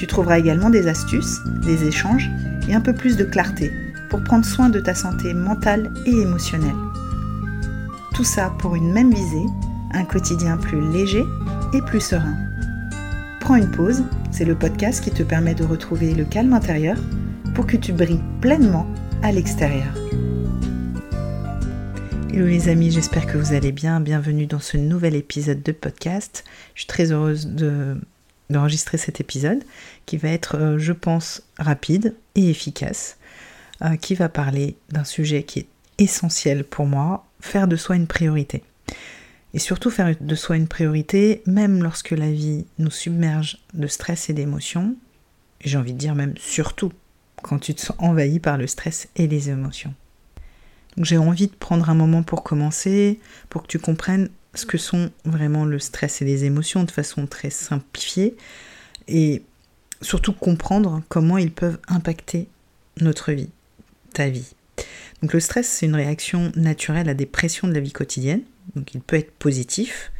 Tu trouveras également des astuces, des échanges et un peu plus de clarté pour prendre soin de ta santé mentale et émotionnelle. Tout ça pour une même visée, un quotidien plus léger et plus serein. Prends une pause, c'est le podcast qui te permet de retrouver le calme intérieur pour que tu brilles pleinement à l'extérieur. Hello les amis, j'espère que vous allez bien. Bienvenue dans ce nouvel épisode de podcast. Je suis très heureuse de d'enregistrer cet épisode qui va être, euh, je pense, rapide et efficace, euh, qui va parler d'un sujet qui est essentiel pour moi, faire de soi une priorité. Et surtout faire de soi une priorité, même lorsque la vie nous submerge de stress et d'émotions, j'ai envie de dire même surtout quand tu te sens envahi par le stress et les émotions. J'ai envie de prendre un moment pour commencer, pour que tu comprennes ce que sont vraiment le stress et les émotions de façon très simplifiée et surtout comprendre comment ils peuvent impacter notre vie, ta vie. Donc le stress, c'est une réaction naturelle à des pressions de la vie quotidienne. Donc il peut être positif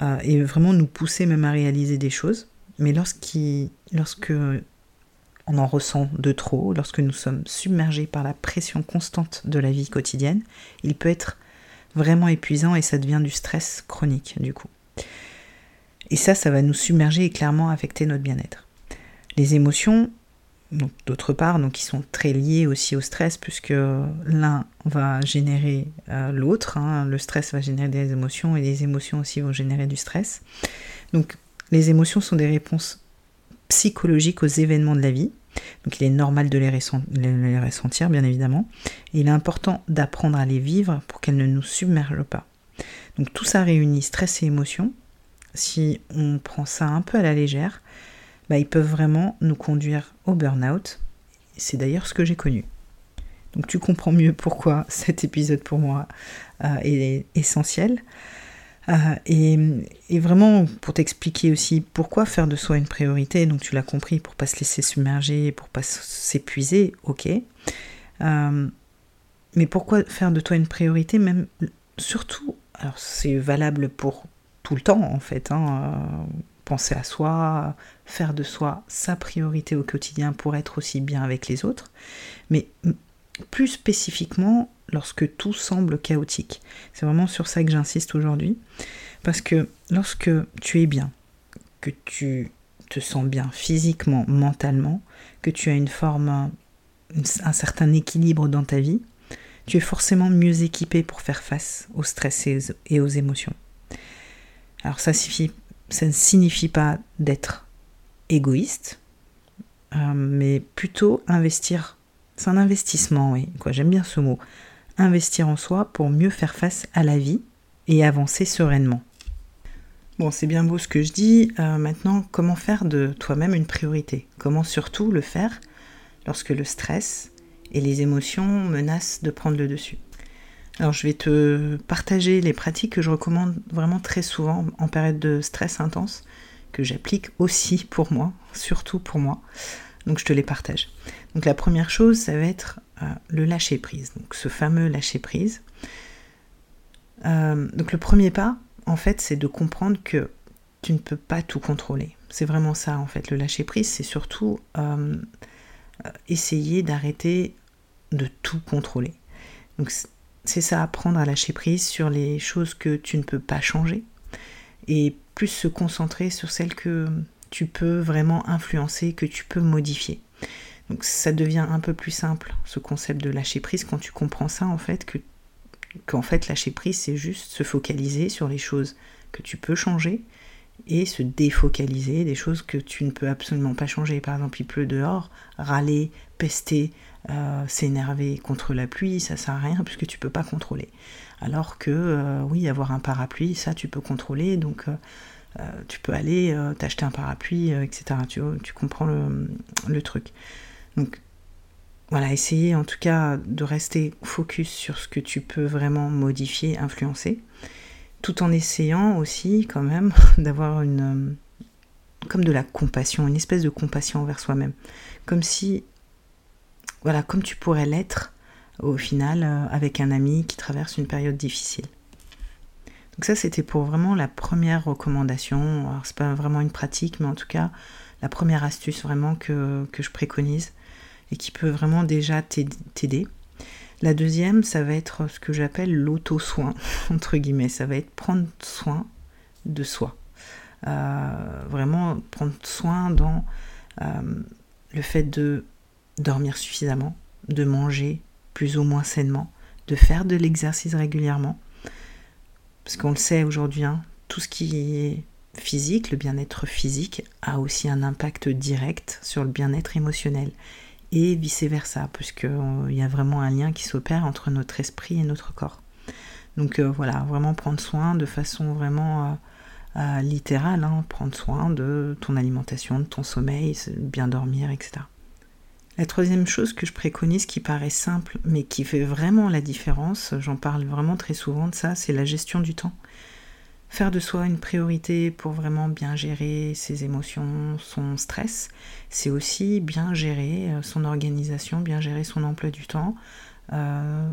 euh, et vraiment nous pousser même à réaliser des choses. Mais lorsque on en ressent de trop, lorsque nous sommes submergés par la pression constante de la vie quotidienne, il peut être vraiment épuisant et ça devient du stress chronique du coup. Et ça, ça va nous submerger et clairement affecter notre bien-être. Les émotions, d'autre part, donc qui sont très liées aussi au stress, puisque l'un va générer euh, l'autre. Hein. Le stress va générer des émotions et les émotions aussi vont générer du stress. Donc les émotions sont des réponses psychologiques aux événements de la vie. Donc il est normal de les, ressentir, bien évidemment. Et il est important d'apprendre à les vivre pour qu'elles ne nous submergent pas. Donc tout ça réunit stress et émotion. Si on prend ça un peu à la légère, bah, ils peuvent vraiment nous conduire au burn-out. C'est d'ailleurs ce que j'ai connu. Donc tu comprends mieux pourquoi cet épisode pour moi euh, est essentiel. Euh, et, vraiment, pour t'expliquer aussi pourquoi faire de soi une priorité, donc tu l'as compris, pour pas se laisser submerger, pour pas s'épuiser, ok. Euh, mais pourquoi faire de toi une priorité, même surtout, alors c'est valable pour tout le temps en fait, hein, euh, penser à soi, faire de soi sa priorité au quotidien pour être aussi bien avec les autres, mais plus spécifiquement lorsque tout semble chaotique. C'est vraiment sur ça que j'insiste aujourd'hui. Parce que lorsque tu es bien, que tu te sens bien physiquement, mentalement, que tu as une forme, un certain équilibre dans ta vie, tu es forcément mieux équipé pour faire face au stress et aux émotions. Alors ça, ne signifie pas d'être égoïste, euh, mais plutôt investir. C'est un investissement, oui. J'aime bien ce mot investir en soi pour mieux faire face à la vie et avancer sereinement. Bon, c'est bien beau ce que je dis. Euh, maintenant, comment faire de toi-même une priorité? Comment surtout le faire lorsque le stress et les émotions menacent de prendre le dessus? Alors, je vais te partager les pratiques que je recommande vraiment très souvent en période de stress intense, que j'applique aussi pour moi, surtout pour moi. Donc, je te les partage. Donc, la première chose, ça va être le lâcher prise. Donc ce fameux lâcher prise. Euh, donc le premier pas, en fait, c'est de comprendre que tu ne peux pas tout contrôler. C'est vraiment ça, en fait. Le lâcher prise, c'est surtout euh, essayer d'arrêter de tout contrôler. Donc c'est ça, apprendre à lâcher prise sur les choses que tu ne peux pas changer et plus se concentrer sur celles que tu peux vraiment influencer, que tu peux modifier. Donc ça devient un peu plus simple, ce concept de lâcher prise, quand tu comprends ça, en fait, que qu'en fait lâcher prise, c'est juste se focaliser sur les choses que tu peux changer et se défocaliser des choses que tu ne peux absolument pas changer. Par exemple, il pleut dehors, râler, pester, euh, s'énerver contre la pluie, ça sert à rien puisque tu peux pas contrôler. Alors que euh, oui, avoir un parapluie, ça tu peux contrôler, donc euh, tu peux aller t'acheter un parapluie, etc. Tu, comprends le, truc. Donc voilà, essayer en tout cas de rester focus sur ce que tu peux vraiment modifier, influencer, tout en essayant aussi quand même d'avoir une comme de la compassion, une espèce de compassion envers soi-même, comme si voilà, comme tu pourrais l'être au final euh, avec un ami qui traverse une période difficile. Donc ça c'était pour vraiment la première recommandation. Alors c'est pas vraiment une pratique, mais en tout cas la première astuce vraiment que, que je préconise et qui peut vraiment déjà t'aider. La deuxième, ça va être ce que j'appelle l'auto-soin, entre guillemets. Ça va être prendre soin de soi. Euh, vraiment prendre soin dans euh, le fait de dormir suffisamment, de manger plus ou moins sainement, de faire de l'exercice régulièrement. Parce qu'on le sait aujourd'hui, hein, tout ce qui est physique, le bien-être physique, a aussi un impact direct sur le bien-être émotionnel et vice-versa, puisqu'il euh, y a vraiment un lien qui s'opère entre notre esprit et notre corps. Donc euh, voilà, vraiment prendre soin de façon vraiment euh, littérale, hein, prendre soin de ton alimentation, de ton sommeil, bien dormir, etc. La troisième chose que je préconise qui paraît simple mais qui fait vraiment la différence, j'en parle vraiment très souvent de ça, c'est la gestion du temps faire de soi une priorité pour vraiment bien gérer ses émotions, son stress, c'est aussi bien gérer euh, son organisation, bien gérer son emploi du temps, euh,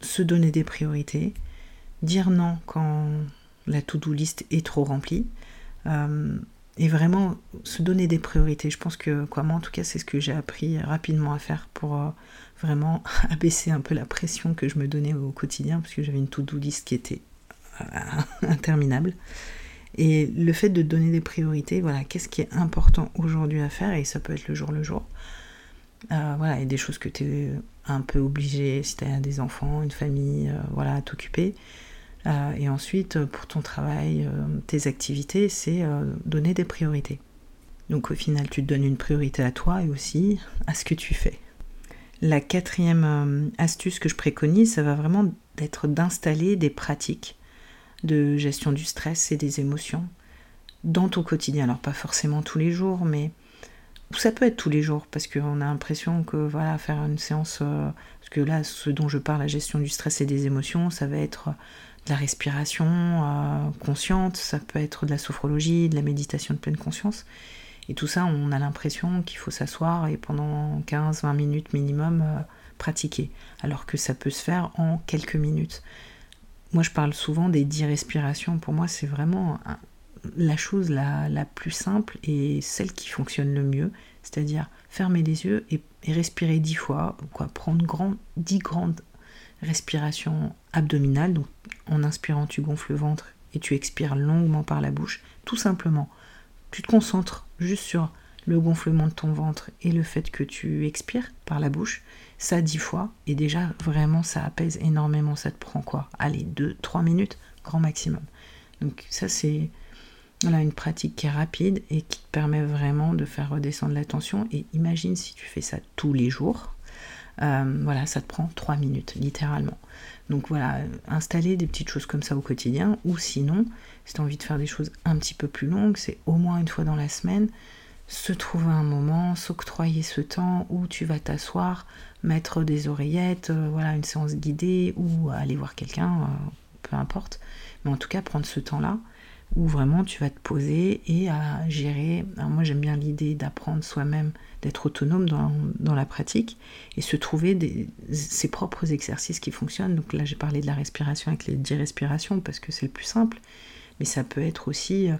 se donner des priorités, dire non quand la to-do list est trop remplie, euh, et vraiment se donner des priorités. Je pense que, quoi, moi en tout cas, c'est ce que j'ai appris rapidement à faire pour vraiment abaisser un peu la pression que je me donnais au quotidien, parce que j'avais une to-do list qui était interminable. Et le fait de donner des priorités, voilà, qu'est-ce qui est important aujourd'hui à faire, et ça peut être le jour le jour. Euh, voilà, et des choses que tu es un peu obligé, si tu as des enfants, une famille, euh, voilà, à t'occuper. Euh, et ensuite, pour ton travail, tes activités, c'est donner des priorités. Donc au final, tu te donnes une priorité à toi et aussi à ce que tu fais. La quatrième astuce que je préconise, ça va vraiment être d'installer des pratiques de gestion du stress et des émotions dans ton quotidien. Alors pas forcément tous les jours, mais ça peut être tous les jours parce qu'on a l'impression que voilà faire une séance euh, parce que là ce dont je parle la gestion du stress et des émotions ça va être de la respiration euh, consciente ça peut être de la sophrologie de la méditation de pleine conscience. Et tout ça on a l'impression qu'il faut s'asseoir et pendant 15-20 minutes minimum euh, pratiquer. Alors que ça peut se faire en quelques minutes moi, je parle souvent des 10 respirations. Pour moi, c'est vraiment la chose la, plus simple et celle qui fonctionne le mieux. C'est-à-dire fermer les yeux et, respirer 10 fois. Quoi, prendre grand, 10 grandes respirations abdominales. Donc, en inspirant, tu gonfles le ventre et tu expires longuement par la bouche. Tout simplement. Tu te concentres juste sur le gonflement de ton ventre et le fait que tu expires par la bouche, ça dix fois, et déjà vraiment ça apaise énormément, ça te prend quoi? Allez, deux, trois minutes, grand maximum. Donc ça c'est une pratique qui est rapide et qui te permet vraiment de faire redescendre la tension. Et imagine si tu fais ça tous les jours, euh, voilà, ça te prend trois minutes, littéralement. Donc voilà, installer des petites choses comme ça au quotidien, ou sinon, si tu as envie de faire des choses un petit peu plus longues, c'est au moins une fois dans la semaine, se trouver un moment, s'octroyer ce temps où tu vas t'asseoir, mettre des oreillettes, euh, voilà, une séance guidée ou aller voir quelqu'un, euh, peu importe. Mais en tout cas, prendre ce temps-là où vraiment tu vas te poser et à gérer. moi, j'aime bien l'idée d'apprendre soi-même, d'être autonome dans, la pratique et se trouver ses propres exercices qui fonctionnent. Donc là, j'ai parlé de la respiration avec les 10 respirations parce que c'est le plus simple, mais ça peut être aussi. Euh,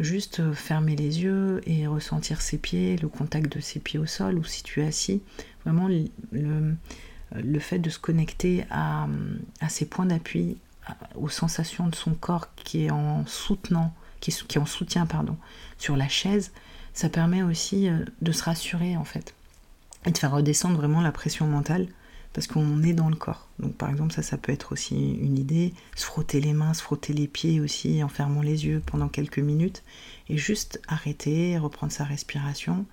juste euh, fermer les yeux et ressentir ses pieds, le contact de ses pieds au sol ou si tu es assis. Vraiment le, le fait de se connecter à, à ses points d'appui, aux sensations de son corps qui est en soutenant, qui est, en soutien pardon, sur la chaise, ça permet aussi euh, de se rassurer en fait et de faire redescendre vraiment la pression mentale parce qu'on est dans le corps. Donc par exemple ça, ça peut être aussi une idée, se frotter les mains, se frotter les pieds aussi en fermant les yeux pendant quelques minutes et juste arrêter, reprendre sa respiration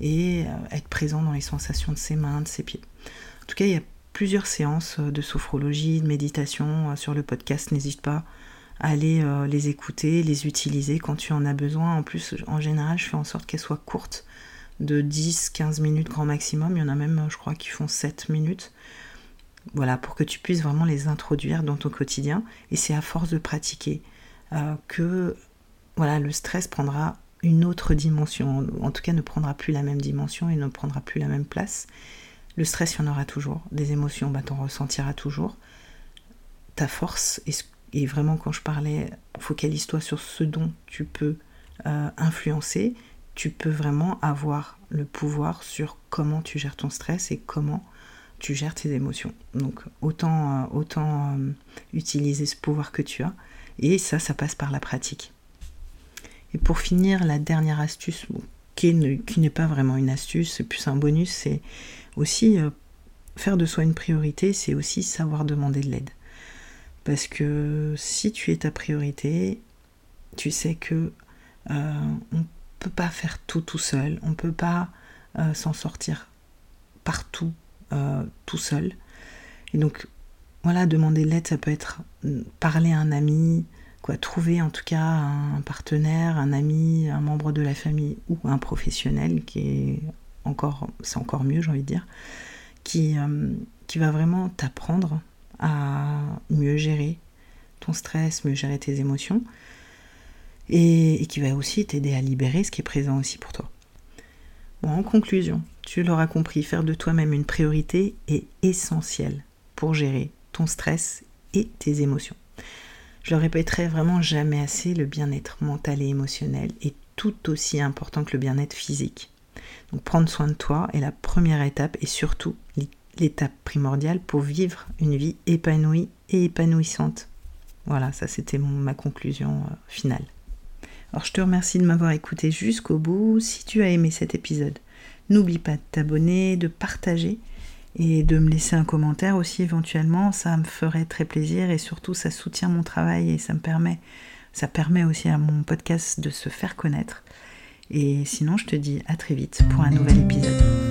et euh, être présent dans les sensations de ses mains, de ses pieds. En tout cas, il y a plusieurs séances de sophrologie, de méditation euh, sur le podcast, n'hésite pas aller euh, les écouter, les utiliser quand tu en as besoin. En plus, en général, je fais en sorte qu'elles soient courtes, de 10-15 minutes grand maximum. Il y en a même, je crois, qui font 7 minutes. Voilà, pour que tu puisses vraiment les introduire dans ton quotidien. Et c'est à force de pratiquer euh, que voilà, le stress prendra une autre dimension. En tout cas, ne prendra plus la même dimension et ne prendra plus la même place. Le stress, il y en aura toujours. Des émotions, bah, t'en ressentiras toujours. Ta force, et, vraiment quand je parlais, focalise-toi sur ce dont tu peux euh, influencer. Tu peux vraiment avoir le pouvoir sur comment tu gères ton stress et comment tu gères tes émotions. Donc autant, euh, autant euh, utiliser ce pouvoir que tu as. Et ça, ça passe par la pratique. Et pour finir, la dernière astuce, qui n'est pas vraiment une astuce, c'est plus un bonus, c'est aussi euh, faire de soi une priorité, c'est aussi savoir demander de l'aide. Parce que si tu es ta priorité, tu sais que peut pas faire tout tout seul, on peut pas euh, s'en sortir partout tout seul. Et donc voilà, demander de l'aide, ça peut être parler à un ami, quoi, trouver en tout cas un partenaire, un ami, un membre de la famille ou un professionnel qui est encore, c'est encore mieux, j'ai envie de dire, qui, euh, qui va vraiment t'apprendre à mieux gérer ton stress, mieux gérer tes émotions, et, qui va aussi t'aider à libérer ce qui est présent aussi pour toi. Bon, en conclusion, tu l'auras compris, faire de toi-même une priorité est essentiel pour gérer ton stress et tes émotions. Je le répéterai vraiment jamais assez, le bien-être mental et émotionnel est tout aussi important que le bien-être physique. Donc prendre soin de toi est la première étape et surtout l'étape primordiale pour vivre une vie épanouie et épanouissante. Voilà, ça c'était ma conclusion euh, finale. Alors je te remercie de m'avoir écouté jusqu'au bout. Si tu as aimé cet épisode, n'oublie pas de t'abonner, de partager et de me laisser un commentaire aussi éventuellement. Ça me ferait très plaisir et surtout ça soutient mon travail et ça me permet, ça permet aussi à mon podcast de se faire connaître. Et sinon, je te dis à très vite pour un nouvel épisode.